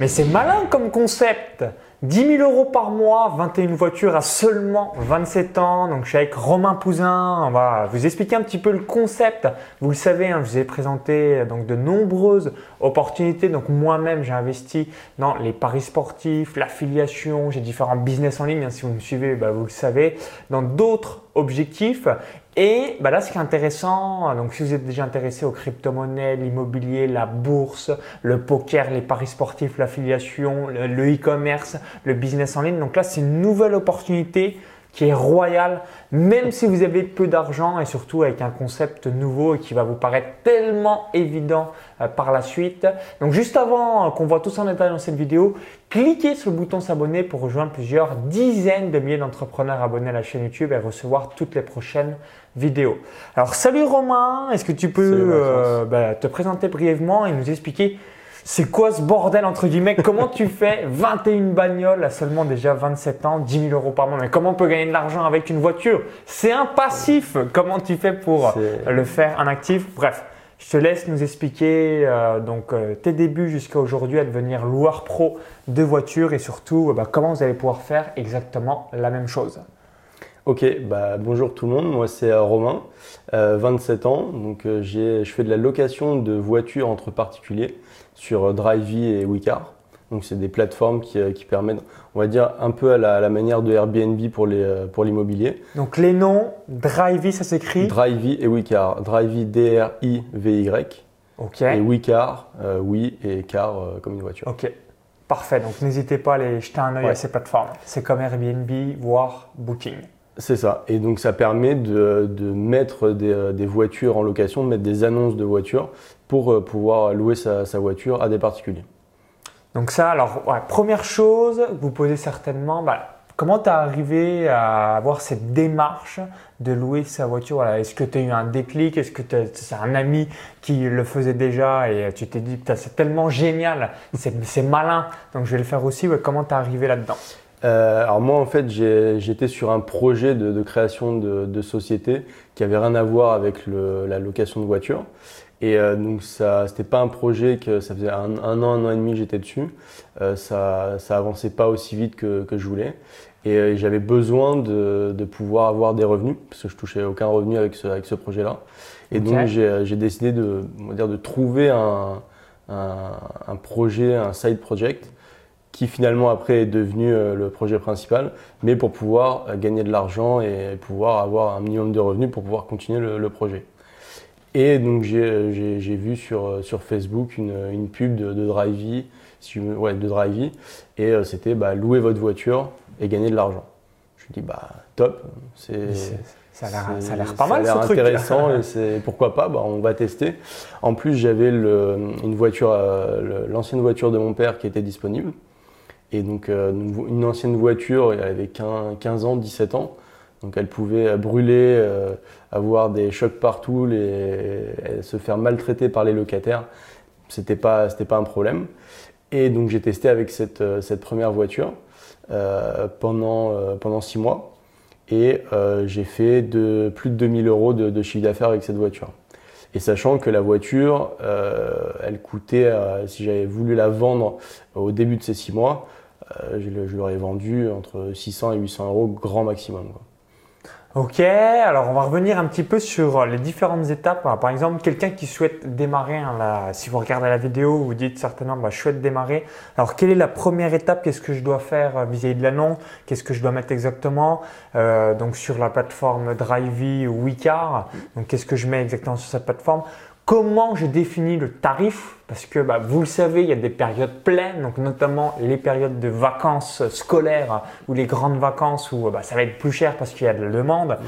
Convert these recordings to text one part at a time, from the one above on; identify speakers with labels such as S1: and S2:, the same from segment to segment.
S1: Mais c'est malin comme concept 10 000 euros par mois, 21 voitures à seulement 27 ans. Donc, je suis avec Romain Pouzin. On va vous expliquer un petit peu le concept. Vous le savez, hein, je vous ai présenté donc de nombreuses opportunités. Donc, moi-même, j'ai investi dans les paris sportifs, l'affiliation. J'ai différents business en ligne. Hein, si vous me suivez, bah, vous le savez. Dans d'autres objectifs. Et bah là, ce qui est intéressant, donc si vous êtes déjà intéressé aux crypto-monnaies, l'immobilier, la bourse, le poker, les paris sportifs, l'affiliation, le e-commerce, le business en ligne, donc là, c'est une nouvelle opportunité qui est royale, même si vous avez peu d'argent et surtout avec un concept nouveau et qui va vous paraître tellement évident euh, par la suite. Donc juste avant qu'on voit tout ça en détail dans cette vidéo, cliquez sur le bouton s'abonner pour rejoindre plusieurs dizaines de milliers d'entrepreneurs abonnés à la chaîne YouTube et recevoir toutes les prochaines vidéos. Alors salut Romain, est-ce que tu peux euh, bah, te présenter brièvement et nous expliquer c'est quoi ce bordel entre guillemets? Comment tu fais 21 bagnoles à seulement déjà 27 ans, 10 000 euros par mois? Mais comment on peut gagner de l'argent avec une voiture? C'est un passif. Comment tu fais pour le faire un actif? Bref, je te laisse nous expliquer euh, donc euh, tes débuts jusqu'à aujourd'hui à devenir loueur pro de voitures et surtout bah, comment vous allez pouvoir faire exactement la même chose.
S2: Ok, bah, bonjour tout le monde, moi c'est euh, Romain, 27 ans, donc je fais de la location de voitures entre particuliers sur Drivey et Wicar. Donc c'est des plateformes qui, euh, qui, permettent, on va dire, un peu à la, manière de Airbnb pour euh, l'immobilier.
S1: Pour Donc les noms, Drivey, ça s'écrit
S2: Drivey et Wicar. Drivey, D-R-I-V-Y.
S1: Ok.
S2: Et Wicar, euh, oui, et car comme une voiture.
S1: Ok. Parfait. Donc n'hésitez pas à aller jeter un œil à ces plateformes. C'est comme Airbnb, voire Booking.
S2: C'est ça. Et donc ça permet de, de mettre des, des, voitures en location, de mettre des annonces de voitures pour euh, pouvoir louer sa, voiture à des particuliers.
S1: Donc ça, alors, première chose, vous posez certainement, bah, comment tu es arrivé à avoir cette démarche de louer sa voiture? Est-ce que tu as eu un déclic? Est-ce que c'est un ami qui le faisait déjà et tu t'es dit, c'est tellement génial, c'est malin, donc je vais le faire aussi. comment tu es arrivé là-dedans?
S2: Euh, alors moi en fait j'étais sur un projet de, création de, société qui avait rien à voir avec la location de voiture et euh, donc ça, c'était pas un projet que ça faisait un, an, un an et demi que j'étais dessus. Euh, ça, ça avançait pas aussi vite que, que je voulais. Et euh, j'avais besoin de, de, pouvoir avoir des revenus parce que je touchais aucun revenu avec ce, avec ce projet-là. Et donc j'ai décidé de, on va dire, de trouver un, un, un, projet, un side project qui finalement après est devenu le projet principal, mais pour pouvoir gagner de l'argent et pouvoir avoir un minimum de revenus pour pouvoir continuer le, le projet. Et donc j'ai vu sur, euh, sur Facebook une, une pub de, de Drivey, si ouais, de Drivey, et euh, c'était bah, louer votre voiture et gagner de l'argent. Je me dis bah top,
S1: c'est ça a l'air pas mal.
S2: Ça a l'air intéressant et c'est pourquoi pas, bah, on va tester. En plus j'avais une voiture, euh, l'ancienne voiture de mon père qui était disponible. Et donc une ancienne voiture, elle avait 15 ans, 17 ans. Donc elle pouvait brûler, euh, avoir des chocs partout, les, se faire maltraiter par les locataires. C'était pas, pas un problème. Et donc j'ai testé avec cette, euh, cette première voiture euh, pendant, euh, pendant six mois. Et euh, j'ai fait de, plus de 2000 euros de, chiffre d'affaires avec cette voiture. Et sachant que la voiture, elle coûtait, si j'avais voulu la vendre au début de ces six mois, je, l'aurais vendue entre 600 et 800 euros grand maximum.
S1: Ok, alors on va revenir un petit peu sur les différentes étapes. Par exemple, quelqu'un qui souhaite démarrer, hein, si vous regardez la vidéo, vous dites certainement bah, je souhaite démarrer. Alors quelle est la première étape? Qu'est-ce que je dois faire euh, vis-à-vis de l'annonce? Qu'est-ce que je dois mettre exactement euh, Donc sur la plateforme Drivey ou Wicar. Donc qu'est-ce que je mets exactement sur cette plateforme? Comment je définis le tarif Parce que bah, vous le savez, il y a des périodes pleines, donc notamment les périodes de vacances scolaires ou les grandes vacances où bah, ça va être plus cher parce qu'il y a de la demande.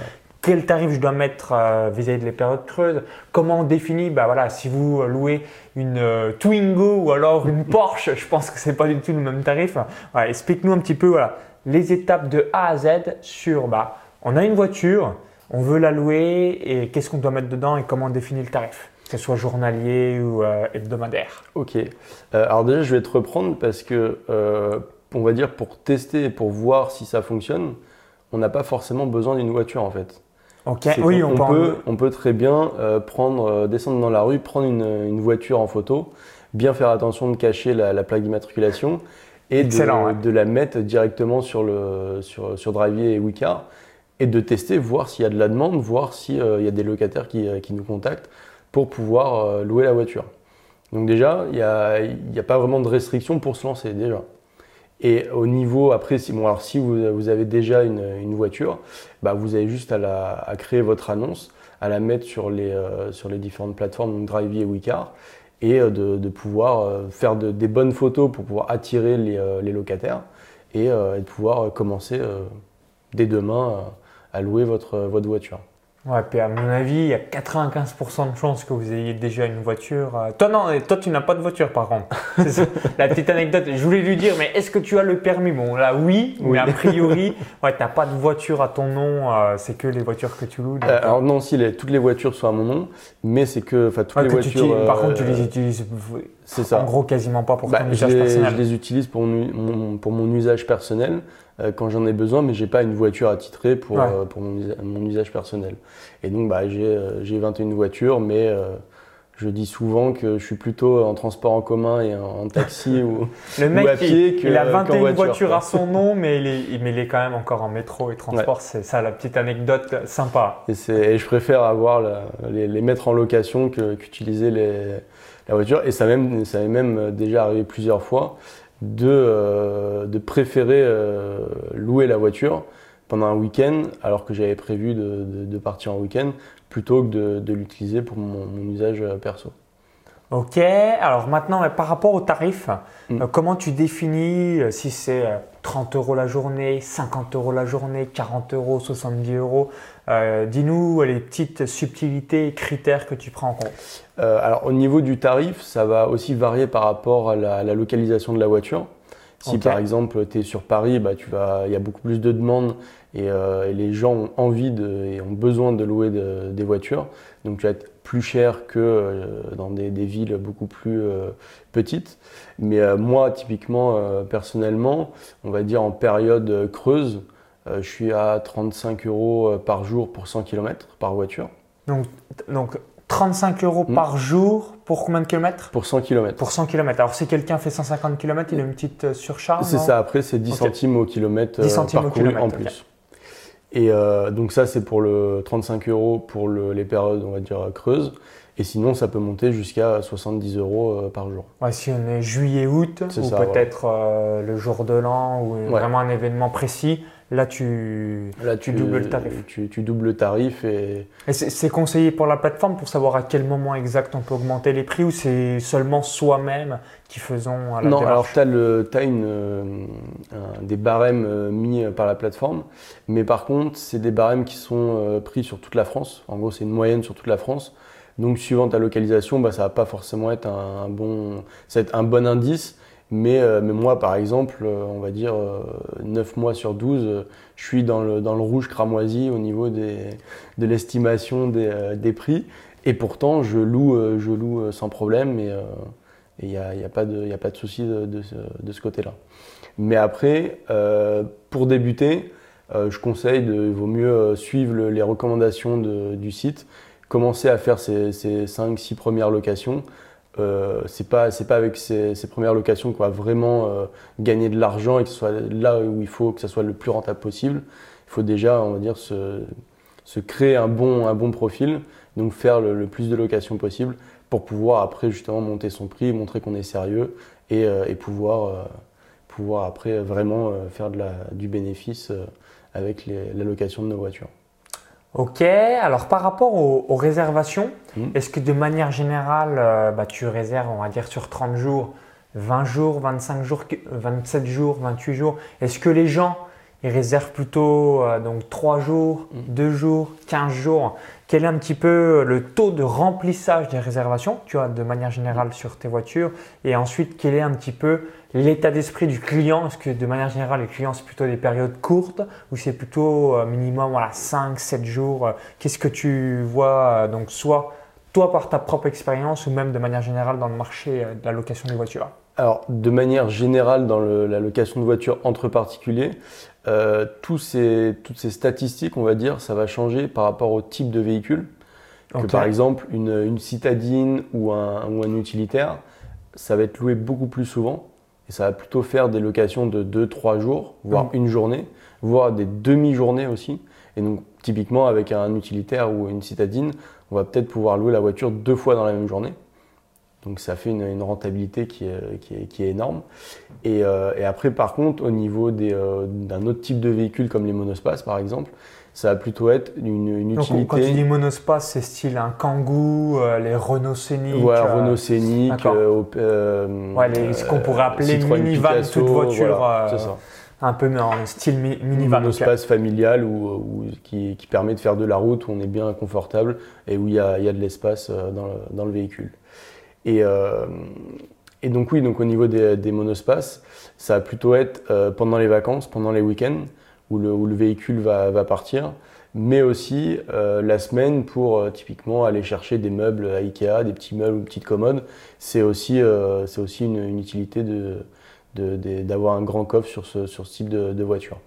S1: Quel tarif je dois mettre euh, vis-à-vis de les périodes creuses? Comment on définit bah, voilà, Si vous louez une euh, Twingo ou alors une Porsche, je pense que ce n'est pas du tout le même tarif. Explique-nous un petit peu voilà, les étapes de A à Z sur bah, on a une voiture, on veut la louer et qu'est-ce qu'on doit mettre dedans et comment on définit le tarif que ce soit journalier ou euh, hebdomadaire
S2: Ok. Euh, alors déjà, je vais te reprendre parce que, euh, on va dire, pour tester et pour voir si ça fonctionne, on n'a pas forcément besoin d'une voiture en fait.
S1: Ok. Oui,
S2: on, peut, on peut très bien prendre, descendre dans la rue, prendre une, voiture en photo, bien faire attention de cacher la, plaque d'immatriculation et de, la mettre directement sur, le, sur, sur Drivier et Wicar et de tester, voir s'il y a de la demande, voir s'il y a des locataires qui, qui, nous contactent pour pouvoir louer la voiture. Donc déjà, il n'y a, pas vraiment de restriction pour se lancer déjà. Et au niveau, après, si, bon, alors si vous, avez déjà une, voiture, bah vous avez juste à, créer votre annonce, à la mettre sur les, euh, différentes plateformes, donc Drivey et Wicar, et euh, de, pouvoir euh, faire des bonnes photos pour pouvoir attirer les, locataires et, de pouvoir commencer dès demain à louer votre voiture.
S1: Ouais, puis à mon avis, il y a 95% de chances que vous ayez déjà une voiture. Euh. Toi, non, toi, tu n'as pas de voiture par contre. C'est la petite anecdote. Je voulais lui dire, mais est-ce que tu as le permis? Bon, là, oui, mais a priori, ouais, tu n'as pas de voiture à ton nom. Euh, c'est que les voitures que tu loues.
S2: Euh, alors, non, si toutes les voitures sont à mon nom, mais c'est que toutes les voitures.
S1: par contre, tu les utilises. C'est ça. En gros, quasiment pas pour bah, ton usage personnel.
S2: Je les utilise pour mon, pour mon usage personnel. Euh, quand j'en ai besoin, mais j'ai pas une voiture attitrée pour, euh, pour mon, usage personnel. Et donc, bah, j'ai 21 euh, voitures, mais je dis souvent que je suis plutôt en transport en commun et en, taxi ou,
S1: le mec,
S2: à pied
S1: il, il a 21 voitures à son nom, mais il, est, mais il est quand même encore en métro et transport. C'est ça la petite anecdote sympa.
S2: Et, et je préfère avoir les, les, mettre en location qu'utiliser les, la voiture. Et ça, même, ça m'est même déjà arrivé plusieurs fois de, euh, de préférer euh, louer la voiture pendant un week-end alors que j'avais prévu de, de, partir en week-end plutôt que de, l'utiliser pour mon, usage euh, perso.
S1: Ok, alors maintenant par rapport au tarif, mm. comment tu définis si c'est 30 euros la journée, 50 euros la journée, 40 euros, 70 euros euh, dis-nous les petites subtilités et critères que tu prends en compte.
S2: Euh, alors au niveau du tarif, ça va aussi varier par rapport à la, localisation de la voiture. Si par exemple tu es sur Paris, bah, tu vas, il y a beaucoup plus de demandes et, euh, les gens ont envie de, et ont besoin de louer des voitures. Donc tu vas être plus cher que dans des, des, villes beaucoup plus petites. Mais moi, typiquement, personnellement, on va dire en période creuse, euh, je suis à 35 euros euh, par jour pour 100 km par voiture.
S1: Donc, donc 35 euros hmm. par jour pour combien de kilomètres?
S2: Pour 100 km.
S1: Pour 100 km. Alors si quelqu'un fait 150 km, il a une petite euh, surcharge
S2: C'est ça, après c'est 10 centimes au kilomètre 10 centimes au kilomètre, en plus. Et donc ça c'est pour le 35 euros pour les périodes on va dire creuses. Et sinon, ça peut monter jusqu'à 70 euros par jour.
S1: Ouais, si on est juillet-août, ou peut-être le jour de l'an, ou vraiment un événement précis, Là, tu,
S2: Là, tu, doubles le tarif. Tu, doubles le tarif et.
S1: c'est conseillé pour la plateforme pour savoir à quel moment exact on peut augmenter les prix ou c'est seulement soi-même qui faisons
S2: la Non, alors tu as, euh, des barèmes euh, mis par la plateforme, mais par contre, c'est des barèmes qui sont euh, pris sur toute la France. En gros, c'est une moyenne sur toute la France. Donc, suivant ta localisation, bah, ça va pas forcément être un, bon, un bon indice. Euh, mais, moi, par exemple, euh, on va dire 9 euh, mois sur 12, je suis dans le, rouge cramoisi au niveau de l'estimation des, prix. Et pourtant, je loue, je sans problème et il n'y a, pas de, y a pas de souci de, ce côté-là. Mais après, pour débuter, je conseille de mieux suivre les recommandations du site, commencer à faire ces, ces 5-6 premières locations euh, c'est pas pas avec ces, premières locations qu'on va vraiment euh, gagner de l'argent et que ce soit là où il faut que ça soit le plus rentable possible. Il faut déjà, on va dire, se, créer un bon un bon profil, donc faire le, plus de locations possible pour pouvoir après justement monter son prix, montrer qu'on est sérieux et, euh, pouvoir pouvoir après vraiment faire du bénéfice avec la location de nos voitures.
S1: Ok, alors par rapport aux, réservations, hmm. est-ce que de manière générale, euh, bah, tu réserves, on va dire, sur 30 jours, 20 jours, 25 jours, 27 jours, 28 jours? Est-ce que les gens ils réservent plutôt euh, donc 3 jours, 2 hmm. jours, 15 jours? Quel est un petit peu le taux de remplissage des réservations, tu vois, de manière générale sur tes voitures Et ensuite, quel est un petit peu l'état d'esprit du client? Est-ce que de manière générale, les clients, c'est plutôt des périodes courtes ou c'est plutôt euh, minimum voilà, 5, 7 jours? Euh, Qu'est-ce que tu vois euh, donc soit toi par ta propre expérience ou même de manière générale dans le marché de la location de voitures?
S2: Alors, de manière générale, dans la location de voitures entre particuliers, tous ces, toutes ces statistiques, on va dire, ça va changer par rapport au type de véhicule. par exemple, une, citadine ou un, ou un utilitaire, ça va être loué beaucoup plus souvent. Et ça va plutôt faire des locations de 2-3 jours, voire
S1: Mm.
S2: une journée, voire des demi-journées aussi. Et donc, typiquement, avec un utilitaire ou une citadine, on va peut-être pouvoir louer la voiture deux fois dans la même journée. Donc, ça fait une, une rentabilité qui est, qui est- qui est énorme. Et, euh, et après, par contre, au niveau euh, d'un autre type de véhicule comme les monospaces, par exemple, ça va plutôt être une, une
S1: Donc,
S2: utilité.
S1: quand tu dis monospace, c'est style un Kangoo, euh, les Renault Scénic.
S2: Ouais, Renault Scénic,
S1: Ouais, les- ce qu'on pourrait appeler minivan, toute voiture,
S2: voilà, c'est ça.
S1: un peu en style mi- minivan.
S2: monospace familial où, où- qui, qui permet de faire de la route où on est bien confortable et où il y a, il y a de l'espace dans le, dans le véhicule. Et, euh, et donc oui, donc au niveau des, des monospaces, ça va plutôt être euh, pendant les vacances, pendant les week-ends, où le, où le véhicule va, va partir, mais aussi euh, la semaine pour euh, typiquement aller chercher des meubles à Ikea, des petits meubles ou petites commodes. C'est aussi, c'est aussi une, une utilité de, de- de- d'avoir un grand coffre sur ce, sur ce type de, voiture.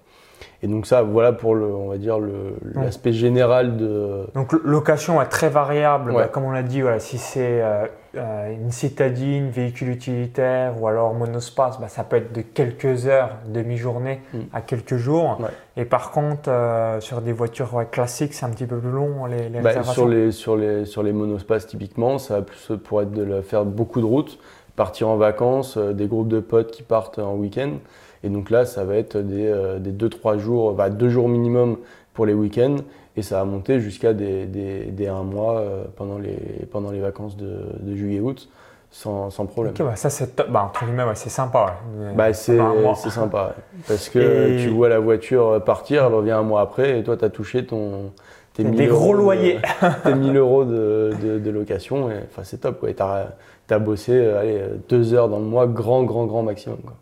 S2: Et donc ça, voilà pour le, on va dire l'aspect général de.
S1: Donc lo- location est très variable,
S2: Ouais.
S1: Bah, comme on l'a dit, voilà, si c'est une citadine, véhicule utilitaire ou alors monospace, bah, ça peut être de quelques heures, demi-journée
S2: Mm.
S1: à quelques jours.
S2: Ouais.
S1: Et par contre, euh, sur des voitures ouais, classiques, c'est un petit peu plus long les, les
S2: Bah,
S1: réservations.
S2: sur les sur les sur les monospaces typiquement, ça va plus pour être de la- faire beaucoup de routes, partir en vacances, euh, des groupes de potes qui partent en week-end. Et donc là, ça va être des, euh, des 2-3 jours, bah, deux jours minimum pour les week-ends, et ça va monter jusqu'à des, des, des un mois euh, pendant, les, pendant les vacances de, de juillet-août, sans, sans problème.
S1: Bah, ça c'est top. Bah, entre guillemets, ouais, c'est sympa. ouais.
S2: Bah, c'est sympa, ouais. parce que
S1: Et-
S2: tu vois la voiture partir, elle revient un mois après, et toi, tu as touché ton, tes
S1: Des
S2: 1000
S1: gros
S2: euros de-
S1: loyers.
S2: tes 1000 euros de, de- de location, enfin, c'est top. Tu as, bossé euh, allez, euh, deux heures dans le mois, grand, grand, grand maximum. quoi.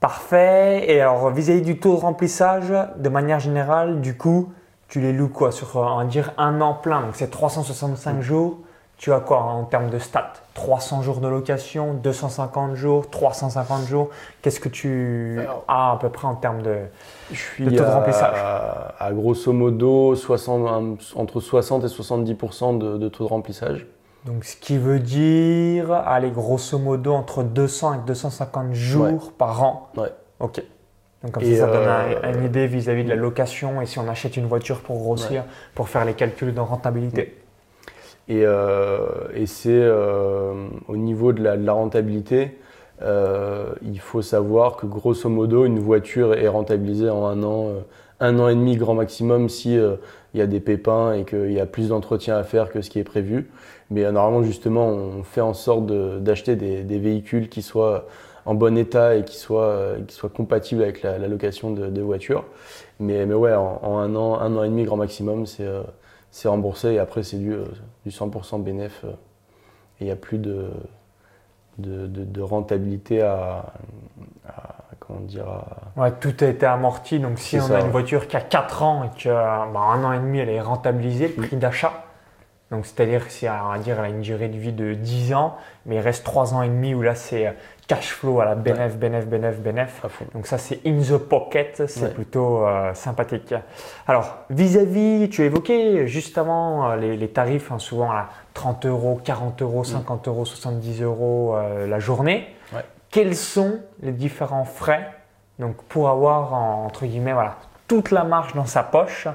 S1: Parfait. Et alors, vis-à-vis du taux de remplissage, de manière générale, du coup, tu les loues quoi Sur, euh, on va dire, un an plein. Donc, c'est 365 jours. Tu as quoi en termes de stats? 300 jours de location, 250 jours, 350 jours. Qu'est-ce que tu
S2: Alors-
S1: as à peu près en termes de.
S2: Je suis
S1: Le taux de
S2: à,
S1: remplissage?
S2: à grosso modo 60, un- entre 60 et 70% de, de taux de remplissage.
S1: Donc, ce qui veut dire, allez, grosso modo, entre 200 et 250 jours par an.
S2: Ouais.
S1: Ok. Donc, comme
S2: Et,
S1: ça, ça donne
S2: euh,
S1: un- une idée vis-à-vis de la location et si on achète une voiture pour grossir, pour faire les calculs de rentabilité.
S2: Et, euh, et c'est euh, au niveau de la, de la rentabilité, il faut savoir que grosso modo, une voiture est rentabilisée en un an, un an et demi grand maximum si euh, il y a des pépins et qu'il y a plus d'entretien à faire que ce qui est prévu. Mais euh, normalement, justement, on fait en sorte de- d'acheter des, des véhicules qui soient en bon état et qui euh, qui soient compatibles avec la, la location de, de voitures. Mais, mais ouais, en, en un an, un an et demi grand maximum, c'est euh, c'est remboursé et après c'est du, euh, du 100% bénéf et il n'y a plus de, de, de- de rentabilité à, à- comment dire à-
S1: Ouais, tout a été amorti. Donc, si
S2: C'est
S1: on
S2: ça,
S1: a une voiture qui a 4 ans et que bah, un an et demi, elle est rentabilisée, le prix d'achat. Donc, c'est-à-dire que on va dire, elle a une durée de vie de 10 ans, mais il reste 3 ans et demi où là, c'est cash flow à la bénéf, bénéf, bénéf, bénéf.
S2: à fond.
S1: Donc ça, c'est in the pocket, c'est
S2: Ouais.
S1: plutôt euh, sympathique. Alors, vis-à-vis, tu as évoqué juste avant euh, les, les tarifs, hein, souvent à 30 euros, 40 euros, 50 euros, 70 euros euh, la journée.
S2: Ouais.
S1: Quels sont les différents frais donc, pour avoir, en- entre guillemets, voilà, toute la marge dans sa poche?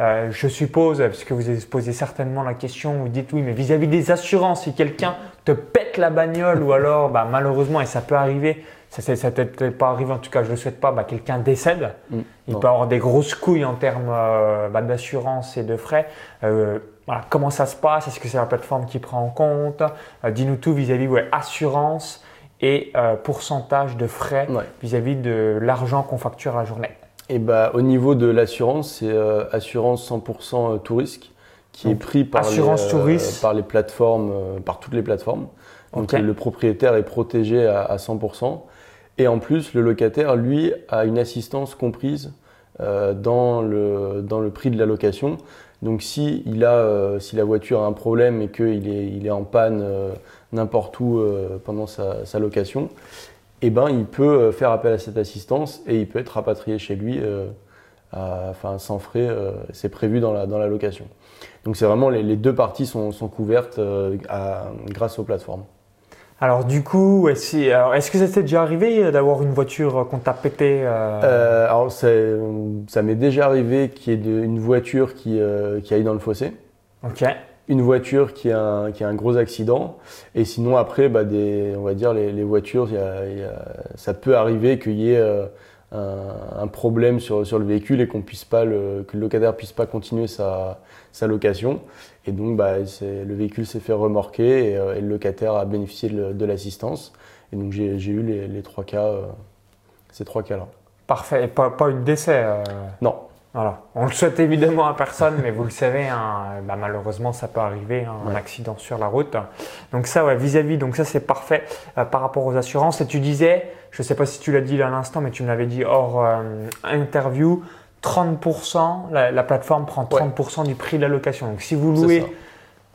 S1: Euh, je suppose, parce que vous avez posé certainement la question, vous dites oui, mais vis-à-vis des assurances, si quelqu'un te pète la bagnole ou alors, bah, malheureusement, et ça peut arriver, ça ne ça peut peut-être pas arriver, en tout cas je ne le souhaite pas, bah, quelqu'un décède.
S2: Mm.
S1: Il peut avoir des grosses couilles en termes euh, bah, d'assurance et de frais. Euh, voilà, comment ça se passe? Est-ce que c'est la plateforme qui prend en compte? Euh, Dis-nous tout vis-à-vis ouais, assurance et pourcentage de frais
S2: Ouais.
S1: vis-à-vis de l'argent qu'on facture à la journée.
S2: Et bah, au niveau de l'assurance, c'est assurance 100% tout risque qui est pris par, les, par les plateformes, euh, par toutes les plateformes. Donc le propriétaire est protégé à, à 100%. Et en plus, le locataire, lui, a une assistance comprise euh, dans, le, dans le prix de la location. Donc si, il a, euh, si la voiture a un problème et qu'il est, il est en panne euh, n'importe où euh, pendant sa, sa location, eh ben, il peut euh, faire appel à cette assistance et il peut être rapatrié chez lui euh, à- enfin, sans frais. euh, c'est prévu dans la, dans la location. Donc c'est vraiment les, les deux parties sont, sont couvertes euh, à- grâce aux plateformes.
S1: Alors du coup, est-ce que ça t'est déjà arrivé d'avoir une voiture qu'on t'a pété
S2: euh... Alors ça, m'est déjà arrivé qu'il y ait une voiture qui, qui aille dans le fossé.
S1: Ok
S2: une voiture qui a, un, qui a un gros accident. Et sinon, après, bah, des, on va dire, les, les voitures, y a, y a, ça peut arriver qu'il y ait euh, un, un, problème sur, sur le véhicule et qu'on puisse pas le, que le locataire puisse pas continuer sa, sa location. Et donc, bah, le véhicule s'est fait remorquer et, euh, et, le locataire a bénéficié de, de l'assistance. Et donc, j'ai eu les, les, trois cas, euh, ces trois cas-là.
S1: Parfait. Et pas, pas une décès
S2: Non.
S1: Voilà. On le souhaite évidemment à personne, mais vous le savez, hein, bah, malheureusement, ça peut arriver, hein, un accident sur la route. Donc ça, ouais, vis-à-vis, donc ça c'est parfait euh, par rapport aux assurances. Et tu disais, je ne sais pas si tu l'as dit à l'instant, mais tu me l'avais dit hors euh, interview, 30%, la, plateforme prend 30% du prix de la location. Donc si vous louez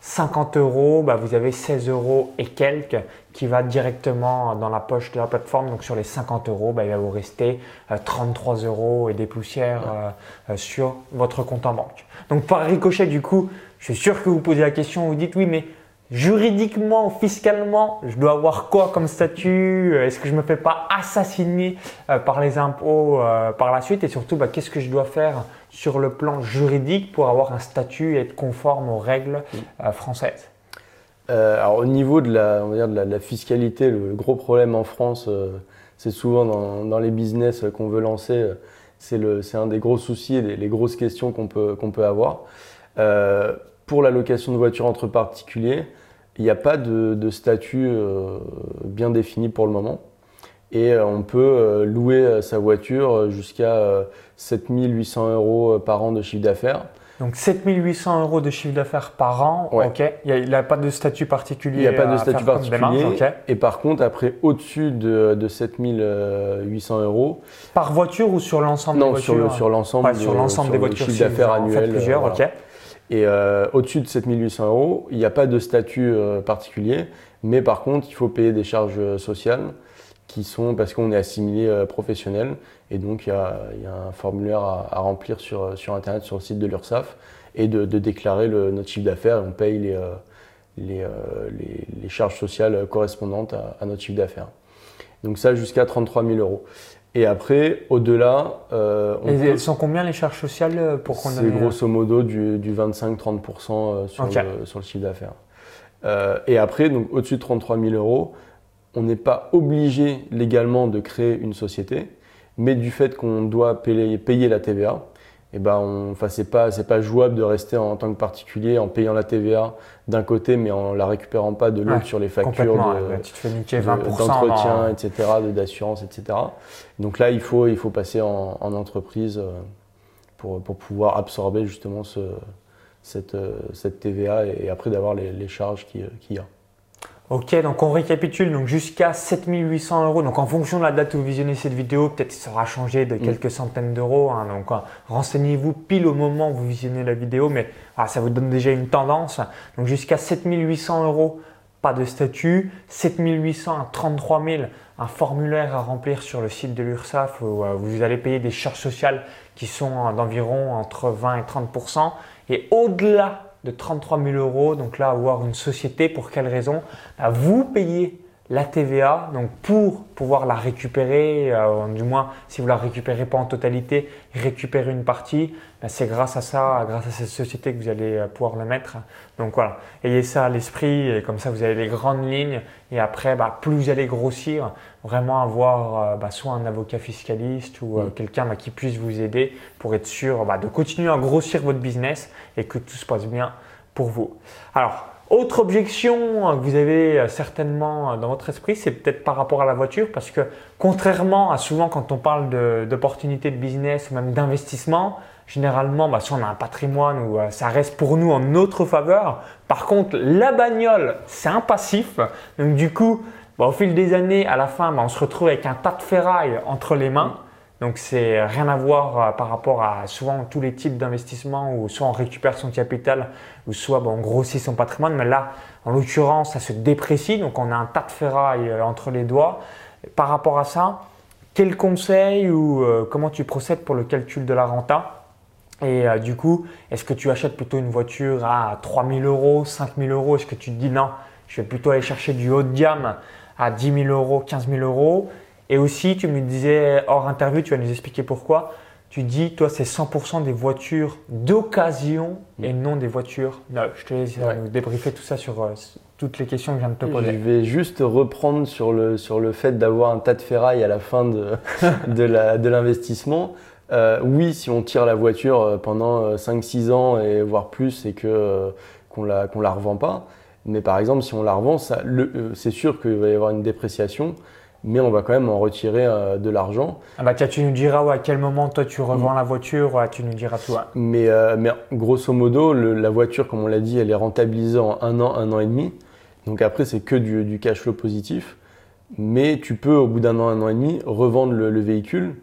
S1: 50 euros, bah, vous avez 16 euros et quelques qui va directement dans la poche de la plateforme. Donc sur les 50 euros, bah, il va vous rester 33 euh, euros et des poussières euh, euh, sur votre compte en banque. Donc par ricochet, du coup, je suis sûr que vous posez la question, vous dites oui, mais juridiquement, fiscalement, je dois avoir quoi comme statut? Est-ce que je ne me fais pas assassiner par les impôts par la suite? Et surtout, bah, qu'est-ce que je dois faire sur le plan juridique pour avoir un statut et être conforme aux règles euh, françaises?
S2: Euh, alors, au niveau de la, on va dire de la, fiscalité, le gros problème en France, euh, c'est souvent dans, dans, les business qu'on veut lancer, c'est un des gros soucis et les grosses questions qu'on peut, qu'on peut avoir. Pour la location de voiture entre particuliers, il n'y a pas de, de statut bien défini pour le moment et euh, on peut euh, louer euh, sa voiture jusqu'à 7800 euros par an de chiffre d'affaires.
S1: Donc 7800 euros de chiffre d'affaires par an, ok. Il n'y a, pas de statut particulier.
S2: Il n'y a pas de statut particulier. Et par contre, après, au-dessus de, de 7800 euros.
S1: Par voiture ou sur l'ensemble des voitures
S2: Non, sur l'ensemble
S1: sur l'ensemble des voitures.
S2: Chiffre d'affaires annuel.
S1: plusieurs, ok.
S2: Et au-dessus de 7800 euros, il n'y a pas de statut particulier. Mais par contre, il faut payer des charges sociales qui sont parce qu'on est assimilé euh, professionnel et donc il y a, y a, un formulaire à, remplir sur, sur internet sur le site de l'URSSAF et de, de déclarer le, notre chiffre d'affaires on paye les, euh, les, euh, les, les, charges sociales correspondantes à, à notre chiffre d'affaires. Donc ça jusqu'à 33 000 euros. Et après, au-delà.
S1: Euh, et elles sont combien les charges sociales pour
S2: qu'on C'est grosso modo du, du 25-30% sur, okay. le, sur le chiffre d'affaires. Euh, et après, donc au-dessus de 33 000 euros, on n'est pas obligé légalement de créer une société, mais du fait qu'on doit payer, la TVA, et eh ben on, enfin c'est pas c'est pas jouable de rester en, tant que particulier en payant la TVA d'un côté mais en la récupérant pas de l'autre sur les factures d'entretien, etc., d'assurance, etc. Donc là il faut il faut passer en, entreprise euh, pour, pour pouvoir absorber justement ce, cette, euh, cette TVA et, après d'avoir les, les charges qu'il y a.
S1: Ok, donc on récapitule, donc jusqu'à 7800 euros. Donc en fonction de la date où vous visionnez cette vidéo, peut-être ça aura changé de mm. quelques centaines d'euros. Hein. donc euh, renseignez-vous pile au moment où vous visionnez la vidéo, mais ah, ça vous donne déjà une tendance. Donc jusqu'à 7800 euros, pas de statut. 7800 à 33 000, un formulaire à remplir sur le site de l'URSSAF où euh, vous allez payer des charges sociales qui sont d'environ entre 20 et 30% Et au-delà de 33 000 euros. Donc là, avoir une société, pour quelle raison? Bah, Vous payez la TVA, donc pour pouvoir la récupérer, euh, du moins si vous la récupérez pas en totalité, récupérer une partie, bah, c'est grâce à ça, grâce à cette société que vous allez euh, pouvoir le mettre. Donc voilà, ayez ça à l'esprit et comme ça vous avez les grandes lignes et après bah, plus vous allez grossir, vraiment avoir euh, bah, soit un avocat fiscaliste ou mm. quelqu'un bah, qui puisse vous aider pour être sûr bah, de continuer à grossir votre business et que tout se passe bien pour vous. Alors autre objection que vous avez euh, certainement euh, dans votre esprit, c'est peut-être par rapport à la voiture, parce que contrairement à souvent quand on parle d'opportunités de, business ou même d'investissement, généralement, bah, si on a un patrimoine ou euh, ça reste pour nous en notre faveur. Par contre, la bagnole, c'est un passif. Donc du coup, bah, au fil des années, à la fin, bah, on se retrouve avec un tas de ferraille entre les mains. Donc c'est rien à voir euh, par rapport à souvent tous les types d'investissements où soit on récupère son capital ou soit on grossit son patrimoine. Mais là, en l'occurrence, ça se déprécie, donc on a un tas de ferraille euh, entre les doigts. Par rapport à ça, quel conseil ou euh, comment tu procèdes pour le calcul de la renta? Et du coup, est-ce que tu achètes plutôt une voiture à 3000 euros, 5000 euros? Est-ce que tu te dis non, je vais plutôt aller chercher du haut de gamme à 10 000 euros, 15 000 euros? Et aussi, tu me disais hors interview, tu vas nous expliquer pourquoi. Tu dis, toi, c'est 100% des voitures d'occasion et non des voitures neuves. Je te laisse euh, débriefer tout ça sur euh, toutes les questions que je viens de te poser.
S2: Je vais juste reprendre sur le, sur le fait d'avoir un tas de ferraille à la fin de, de l'investissement. Euh, oui, si on tire la voiture pendant 5-6 ans et voire plus et que qu'on la qu'on la revend pas, mais par exemple si on la revend, c'est sûr qu'il va y avoir une dépréciation mais on va quand même en retirer euh, de l'argent.
S1: Ah bah tu nous diras à quel moment toi tu revends mm. la voiture, tu nous diras tout.
S2: Mais, euh, mais grosso modo, la voiture, comme on l'a dit, elle est rentabilisée en un an, un an et demi. Donc après, c'est que du, cash flow positif. Mais tu peux, au bout d'un an, un an et demi, revendre le, véhicule.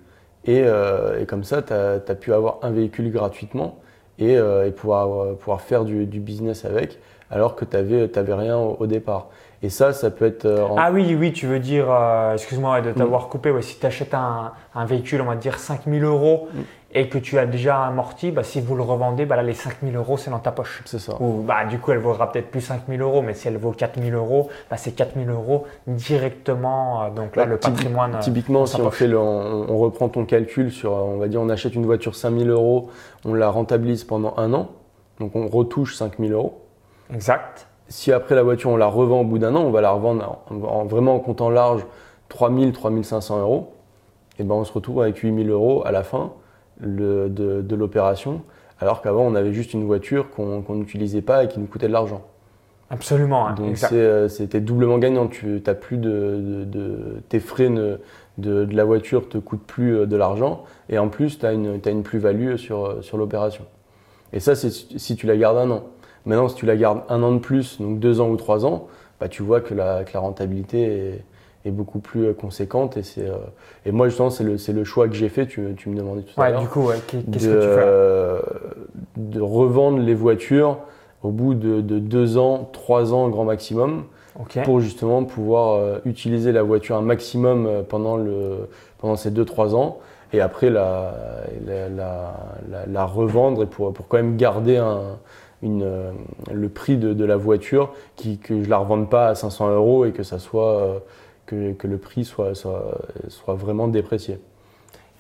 S2: Euh, et, comme ça, tu as, pu avoir un véhicule gratuitement et, pouvoir, pouvoir faire du, business avec, alors que tu n'avais rien au départ. Et ça, ça peut être.
S1: Euh, ah oui, oui, tu veux dire, euh, excuse-moi de t'avoir mm. coupé, ouais, si tu achètes un, véhicule, on va dire 5000 euros mm. Et que tu as déjà amorti, bah, si vous le revendez, bah, là, les 5000 euros, c'est dans ta poche.
S2: C'est ça.
S1: Ou bah, du coup, elle vaudra peut-être plus 5000 euros, mais si elle vaut 4000 euros, bah, c'est 4000 euros directement. Euh, donc là, le patrimoine.
S2: Typiquement, si on, fait on, reprend ton calcul sur, on va dire, on achète une voiture 5000 euros, on la rentabilise pendant un an, donc on retouche 5000 euros.
S1: Exact.
S2: Si après la voiture, on la revend au bout d'un an, on va la revendre en, vraiment en comptant large 3000, 3500 euros. Et ben on se retrouve avec 8000 euros à la fin de, l'opération, alors qu'avant, on avait juste une voiture qu'on n'utilisait pas et qui nous coûtait de l'argent.
S1: Absolument.
S2: Hein, Donc euh, c'était doublement gagnant. Tu n'as plus de, tes frais de, la voiture te coûtent plus euh, de l'argent et en plus tu as une, une plus-value sur, sur l'opération. Et ça, c'est si tu la gardes un an. Maintenant, si tu la gardes un an de plus, donc deux ans ou trois ans, bah, tu vois que la, rentabilité est, beaucoup plus euh, conséquente. Et, c'est, euh, et moi, justement, c'est le, c'est le choix que j'ai fait. Tu, tu me demandais tout à l'heure.
S1: Du coup, qu'est-ce que tu fais
S2: euh, De revendre les voitures au bout de, deux ans, trois ans grand maximum. Pour justement pouvoir utiliser la voiture un maximum pendant, le, pendant ces deux, trois ans et après la, la, la, revendre et pour, pour quand même garder un, une, euh, le prix de, la voiture, qui, que je la revende pas à 500 euros et que, ça soit, que, que, le prix soit, soit, soit, vraiment déprécié.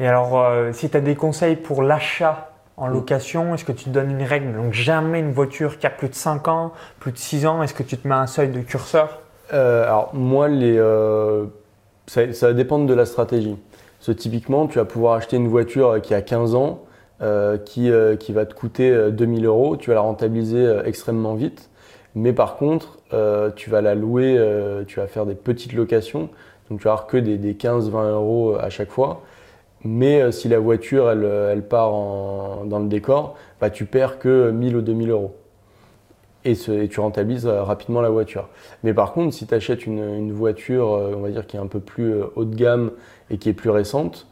S1: Et alors, euh, si tu as des conseils pour l'achat en location, est-ce que tu te donnes une règle? Donc jamais une voiture qui a plus de 5 ans, plus de 6 ans, est-ce que tu te mets un seuil de curseur?
S2: Alors moi, les, ça, ça va dépendre de la stratégie. Typiquement, tu vas pouvoir acheter une voiture qui a 15 ans, euh, qui, euh, qui, va te coûter 2000 euh, euros, tu vas la rentabiliser extrêmement vite. Mais par contre, tu vas la louer, tu vas faire des petites locations, donc tu vas que des, des 15-20 euros à chaque fois. Mais si la voiture elle, part dans le décor, bah, tu perds que 1000 ou 2000 euros. Et, tu rentabilises rapidement la voiture. Mais par contre, si tu achètes une, voiture, on va dire qui est un peu plus haut de gamme et qui est plus récente,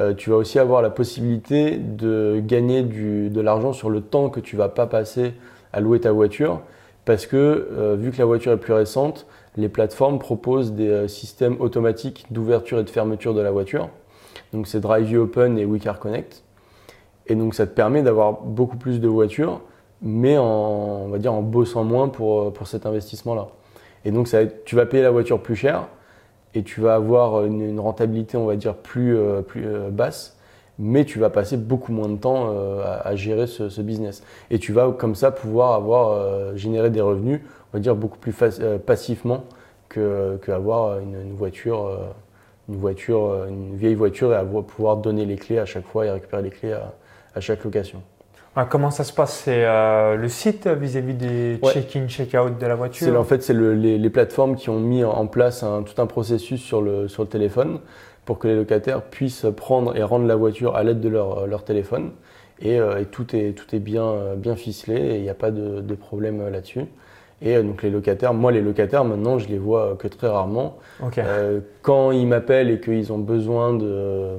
S2: euh, tu vas aussi avoir la possibilité de gagner de l'argent sur le temps que tu vas pas passer à louer ta voiture parce que euh, vu que la voiture est plus récente, les plateformes proposent des euh, systèmes automatiques d'ouverture et de fermeture de la voiture. Donc c'est Drive Open et WeCar Connect. Et donc ça te permet d'avoir beaucoup plus de voitures, mais en, on va dire en bossant moins pour, pour cet investissement-là. Et donc tu vas payer la voiture plus cher, et tu vas avoir une, rentabilité, on va dire, plus, euh, plus euh, basse, mais tu vas passer beaucoup moins de temps euh, à, gérer ce, business. Et tu vas comme ça pouvoir avoir générer des revenus, on va dire, beaucoup plus passivement qu'avoir une, voiture, une voiture, une vieille voiture et avoir, pouvoir donner les clés à chaque fois et récupérer les clés à chaque location.
S1: Ah, comment ça se passe? C'est euh, le site vis-à-vis des check-in, check-out de la voiture?
S2: En fait, c'est les, plateformes qui ont mis en place tout un processus sur le, sur le téléphone pour que les locataires puissent prendre et rendre la voiture à l'aide de leur, leur téléphone. Et, euh, tout, est, tout est bien, bien ficelé et il n'y a pas de, de problème là-dessus. Et euh, donc les locataires, moi les locataires maintenant je les vois que très rarement. quand ils m'appellent et qu'ils ont besoin de,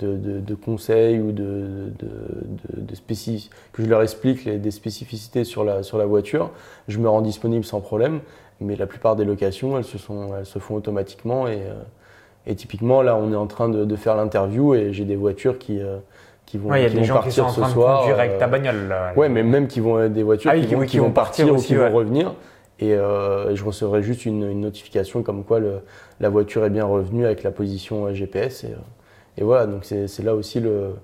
S2: de, conseils ou de, de, que je leur explique des spécificités sur la, sur la voiture, je me rends disponible sans problème. Mais la plupart des locations, elles se, sont, elles se font automatiquement. Et, euh, et typiquement, là, on est en train de, faire l'interview et j'ai des voitures qui, euh, qui vont,
S1: ouais, y a des gens partir qui sont en train ce soir. De ta bagnole.
S2: Ouais, mais même qui vont des voitures ah qui, vont, partir, ou qui vont revenir. et je recevrai juste une, notification comme quoi la voiture est bien revenue avec la position GPS. Et, voilà, donc c'est là aussi le,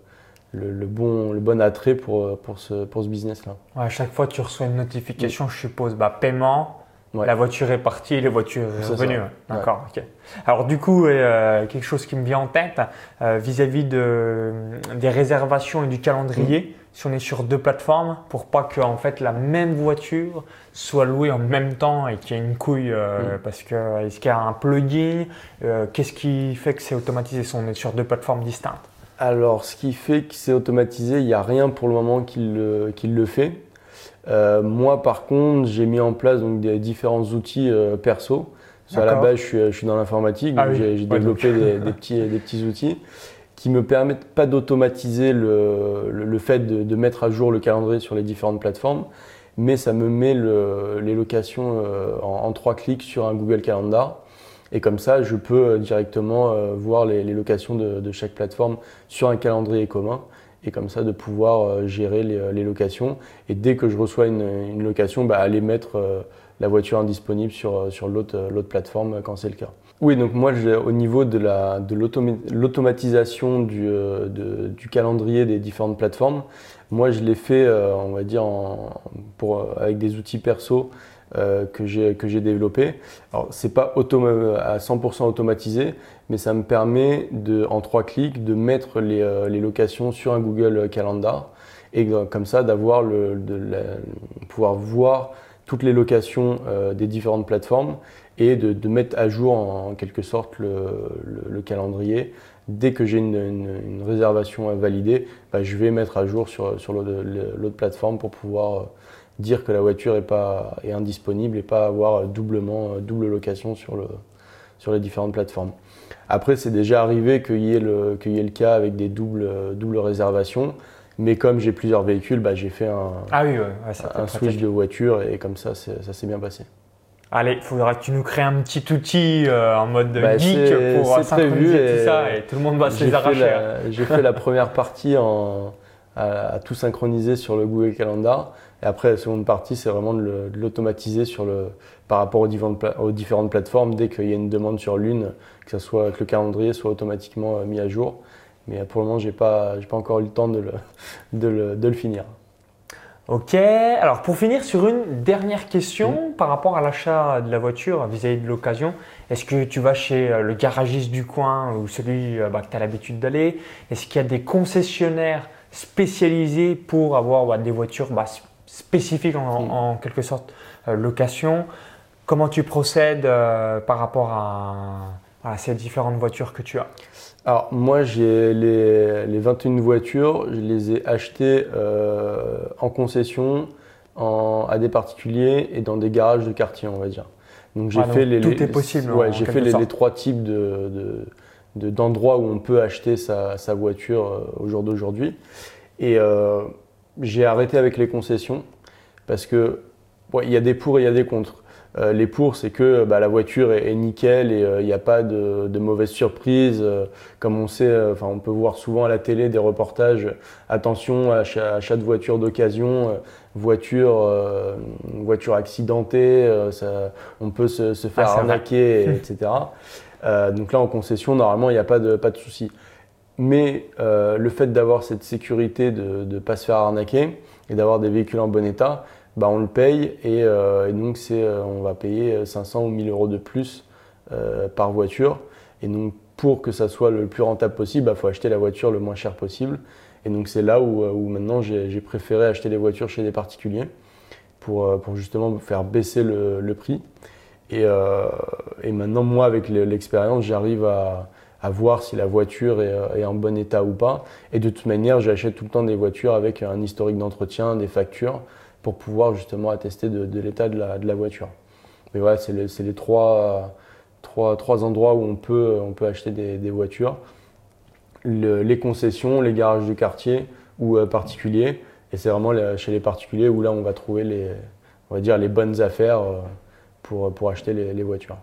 S2: bon, le bon attrait pour, pour ce, pour ce business-là.
S1: à chaque fois, tu reçois une notification, je suppose, bah, paiement, la voiture est partie, la voiture est revenue. D'accord. Alors du coup, euh, quelque chose qui me vient en tête euh, vis-à-vis de, des réservations et du calendrier. Mm. Si on est sur deux plateformes, pour pas que en fait la même voiture soit louée en même temps et qu'il y ait une couille, euh, mm. parce que est-ce qu'il y a un plugin Qu'est-ce qui fait que c'est automatisé si on est sur deux plateformes distinctes?
S2: Alors, ce qui fait que c'est automatisé, il n'y a rien pour le moment qui le, qui le fait. Euh, moi, par contre, j'ai mis en place donc, des différents outils euh, perso. à la base, je suis, dans l'informatique, ah j'ai développé des, petits, des petits outils qui me permettent pas d'automatiser le, fait de, mettre à jour le calendrier sur les différentes plateformes, mais ça me met les locations euh, en, trois clics sur un Google Calendar. Et comme ça, je peux directement voir les, locations de, chaque plateforme sur un calendrier commun et comme ça de pouvoir euh, gérer euh, les, locations. Et dès que je reçois une, location, bah, aller mettre euh, la voiture indisponible sur, sur l'autre plateforme quand c'est le cas. Oui, donc moi, au niveau de l'automatisation du, du, calendrier des différentes plateformes, moi, je l'ai fait, on va dire, avec des outils perso euh, que j'ai développé. Alors, ce n'est pas à 100% automatisé, mais ça me permet, de, en trois clics, de mettre les, euh, les locations sur un Google Calendar et comme ça d'avoir le, pouvoir voir toutes les locations euh, des différentes plateformes et de, mettre à jour en, quelque sorte le, le, calendrier. Dès que j'ai une, réservation validée, bah, je vais mettre à jour sur, sur l'autre plateforme pour pouvoir dire que la voiture est, pas, est indisponible et pas avoir doublement, double location sur, le, sur les différentes plateformes. Après, c'est déjà arrivé qu'il y, ait le, y ait le cas avec des doubles, doubles réservations. Mais comme j'ai plusieurs véhicules, bah, j'ai fait un,
S1: ah oui,
S2: un switch de voiture et comme ça, ça s'est bien passé.
S1: Allez, il faudra que tu nous crées un petit outil euh, en mode bah, geek pour synchroniser tout ça et tout le monde va se les arracher.
S2: J'ai fait la première partie en, à, tout synchroniser sur le Google Calendar. Et après, la seconde partie, c'est vraiment de l'automatiser sur le, par rapport aux différentes, aux différentes plateformes. Dès qu'il y a une demande sur l'une, que, soit, que le calendrier soit automatiquement euh, mis à jour. Mais pour le moment, je n'ai pas, pas encore eu le temps de le, de le, de le finir.
S1: Ok, alors pour finir sur une dernière question par rapport à l'achat de la voiture vis-à-vis de l'occasion, est-ce que tu vas chez euh, le garagiste du coin ou celui euh, bah, que tu as l'habitude d'aller? Est-ce qu'il y a des concessionnaires spécialisés pour avoir bah, des voitures bah, spécifiques en, quelque sorte euh, location Comment tu procèdes par rapport à, ces différentes voitures que tu as?
S2: Alors moi j'ai les, les, 21 voitures, je les ai achetées en concession à des particuliers et dans des garages de quartier on va dire.
S1: Donc j'ai fait les, tout est possible.
S2: Ouais, j'ai fait les, trois types de, d'endroits où on peut acheter sa, voiture euh, au jour d'aujourd'hui. Et euh, j'ai arrêté avec les concessions parce que il y a des pour et il y a des contre. Euh, les pour, c'est que bah, la voiture est, nickel et il n'y a pas de, de mauvaises surprises. comme on sait, enfin, on peut voir souvent à la télé des reportages. Attention, achat, achat de voiture d'occasion, voiture, voiture accidentée, ça, on peut se, se faire ah, arnaquer, etc. Euh, donc là, en concession, normalement, il n'y a pas de, pas de souci. Mais euh, le fait d'avoir cette sécurité de ne pas se faire arnaquer et d'avoir des véhicules en bon état, bah, on le paye et, euh, donc on va payer 500 ou 1000 euros de plus par voiture. Et donc pour que ça soit le plus rentable possible, il bah, faut acheter la voiture le moins cher possible. Et donc c'est là où, maintenant j'ai préféré acheter des voitures chez des particuliers pour, justement faire baisser le, prix. Euh, et, maintenant, moi, avec l'expérience, j'arrive à, voir si la voiture est, en bon état ou pas. Et de toute manière, j'achète tout le temps des voitures avec un historique d'entretien, des factures, pour pouvoir justement attester de, l'état de la, voiture. Mais voilà, c'est les, trois, endroits où on peut, acheter des, voitures. les concessions, les garages du quartier ou euh, particuliers. Et c'est vraiment chez les particuliers où là, on va trouver les, on va dire, les bonnes affaires. Euh, pour acheter les, voitures.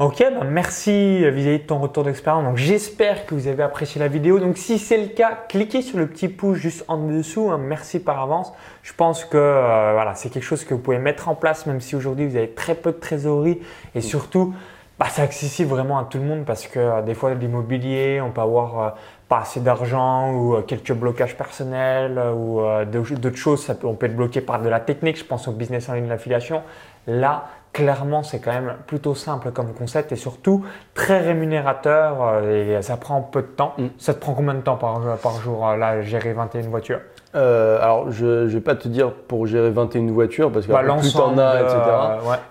S1: Ok, bah merci vis-à-vis de ton retour d'expérience. Donc j'espère que vous avez apprécié la vidéo. Donc si c'est le cas, cliquez sur le petit pouce juste en dessous. Hein. Merci par avance. Je pense que euh, voilà, c'est quelque chose que vous pouvez mettre en place, même si aujourd'hui vous avez très peu de trésorerie et surtout bah, c'est accessible vraiment à tout le monde parce que euh, des fois l'immobilier, on peut avoir euh, pas assez d'argent ou quelques blocages personnels ou d'autres choses. on peut être bloqué par de la technique. Je pense au business en ligne, l'affiliation. Là, clairement, c'est quand même plutôt simple comme concept et surtout très rémunérateur euh, et ça prend peu de temps. Mm. Ça te prend combien de temps par, par jour euh, là, gérer 21 voitures?
S2: Euh, alors, je ne vais pas te dire pour gérer 21 voitures parce que bah, plus tu en as, etc.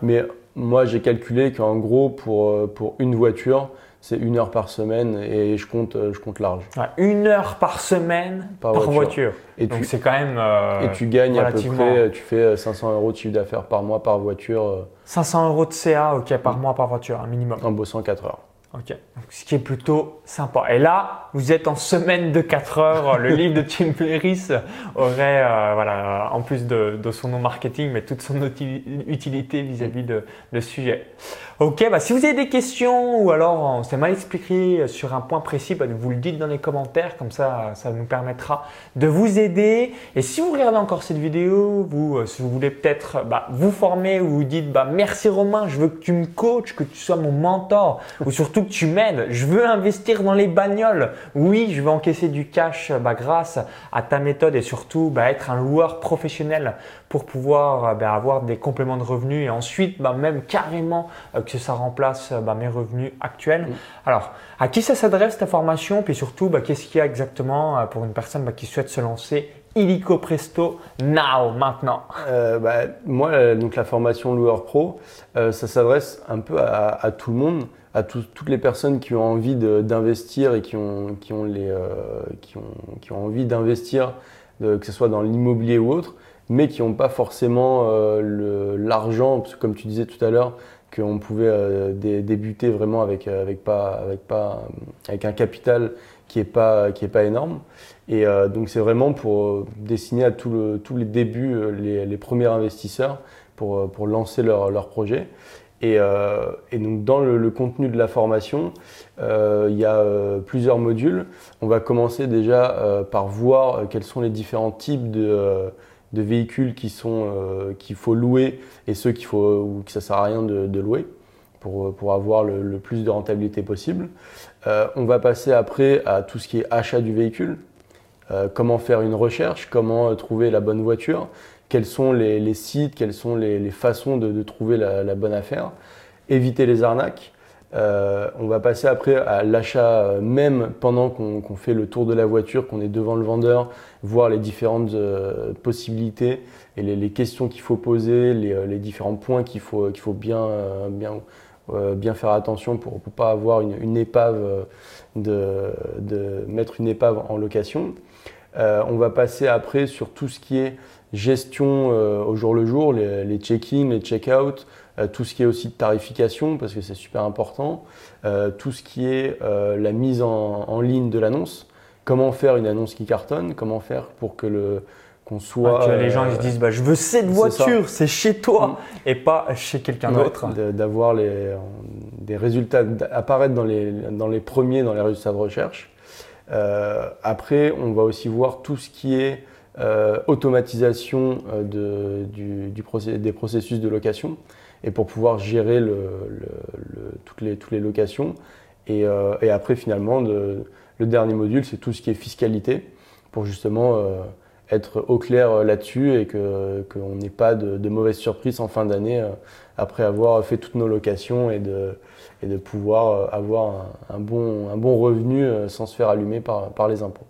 S2: Mais moi, j'ai calculé qu'en gros, pour, pour une voiture, c'est une heure par semaine et je compte, je compte large.
S1: une heure par semaine par, voiture. Et Donc c'est quand même. Euh,
S2: et tu gagnes à peu près, tu fais 500 euros de chiffre d'affaires par mois par voiture.
S1: 500 euros de CA, ok, par mois par voiture, un minimum.
S2: En bossant 4 heures.
S1: Ok, ce qui est plutôt sympa. Et là, vous êtes en semaine de 4 heures. Le livre de Tim Ferriss aurait, euh, voilà, en plus de, son nom marketing, mais toute son utilité vis-à-vis de, de, ce sujet. Ok, bah, si vous avez des questions ou alors on s'est mal expliqué sur un point précis, bah, vous le dites dans les commentaires, comme ça, ça nous permettra de vous aider. Et si vous regardez encore cette vidéo, vous, euh, si vous voulez peut-être bah, vous former ou vous dites bah, merci Romain, je veux que tu me coaches, que tu sois mon mentor ou surtout tu m'aides. Je veux investir dans les bagnoles. Oui, je veux encaisser du cash bah, grâce à ta méthode et surtout bah, être un loueur professionnel pour pouvoir euh, bah, avoir des compléments de revenus et ensuite même carrément euh, que ça remplace mes revenus actuels. Alors, à qui ça s'adresse ta formation? Puis surtout, qu'est-ce qu'il y a exactement euh, pour une personne qui souhaite se lancer illico presto now, maintenant?
S2: Moi, donc la formation loueur pro, ça s'adresse un peu à, tout le monde à toutes les personnes qui ont envie d'investir et qui ont, qui, ont les, euh, qui, ont, qui ont envie d'investir, que ce soit dans l'immobilier ou autre, mais qui n'ont pas forcément euh, l'argent, parce que comme tu disais tout à l'heure, qu'on pouvait euh, débuter vraiment avec, avec, pas, avec, pas, avec un capital qui n'est pas, qui est pas énorme. Et donc c'est vraiment pour dessiner à tous les débuts les, les, premiers investisseurs pour, pour lancer leur, leur projet. Euh, et, donc dans le, contenu de la formation, euh, il y a euh, plusieurs modules. On va commencer déjà par voir quels sont les différents types de, véhicules qu'il faut louer et ceux qu'il faut ou que ça sert à rien de, louer pour, pour avoir le, plus de rentabilité possible. on va passer après à tout ce qui est achat du véhicule, comment faire une recherche, comment trouver la bonne voiture, quels sont les, sites, quelles sont les, façons de, trouver la, bonne affaire, éviter les arnaques. Euh, on va passer après à l'achat euh, même pendant qu'on fait le tour de la voiture, qu'on est devant le vendeur, voir les différentes euh, possibilités et les, questions qu'il faut poser, les, différents points qu'il faut, faut bien, bien, bien faire attention pour ne pas avoir une, épave, de, mettre une épave en location. on va passer après sur tout ce qui est gestion euh, au jour le jour, les, check-in, les check-out, euh, tout ce qui est aussi de tarification, parce que c'est super important, euh, tout ce qui est la mise en, ligne de l'annonce, comment faire une annonce qui cartonne, comment faire pour que le qu'on soit.
S1: Ah, les gens ils se disent bah, je veux cette voiture, c'est chez toi mm. et pas chez quelqu'un d'autre.
S2: D'avoir des résultats, apparaître dans les, dans les premiers dans les résultats de recherche. après, on va aussi voir tout ce qui est euh, automatisation euh, des processus de location et pour pouvoir gérer toutes, les, locations. Et, euh, après, finalement, le dernier module, c'est tout ce qui est fiscalité pour justement être au clair là-dessus et qu'on n'ait pas de, de, mauvaises surprises en fin d'année après avoir fait toutes nos locations et de, et de pouvoir avoir un, bon, un bon revenu sans se faire allumer par, par les impôts.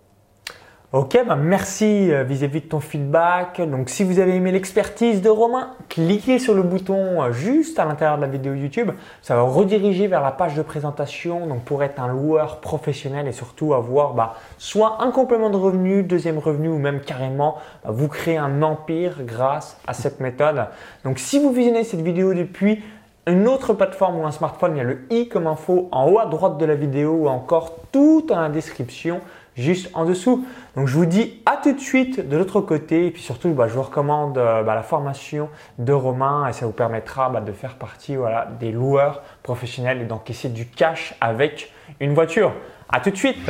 S1: Ok, bah merci euh, vis-à-vis de ton feedback. Donc si vous avez aimé l'expertise de Romain, cliquez sur le bouton euh, juste à l'intérieur de la vidéo YouTube. Ça va rediriger vers la page de présentation donc pour être un loueur professionnel et surtout avoir bah, soit un complément de revenu, deuxième revenu ou même carrément bah, vous créer un empire grâce à cette méthode. Donc si vous visionnez cette vidéo depuis une autre plateforme ou un smartphone, il y a le i comme info en haut à droite de la vidéo ou encore tout dans la description juste en dessous. Donc je vous dis à tout de suite de l'autre côté. Et puis surtout bah, je vous recommande euh, bah, la formation de Romain. Et ça vous permettra bah, de faire partie des loueurs professionnels et d'encaisser du cash avec une voiture. À tout de suite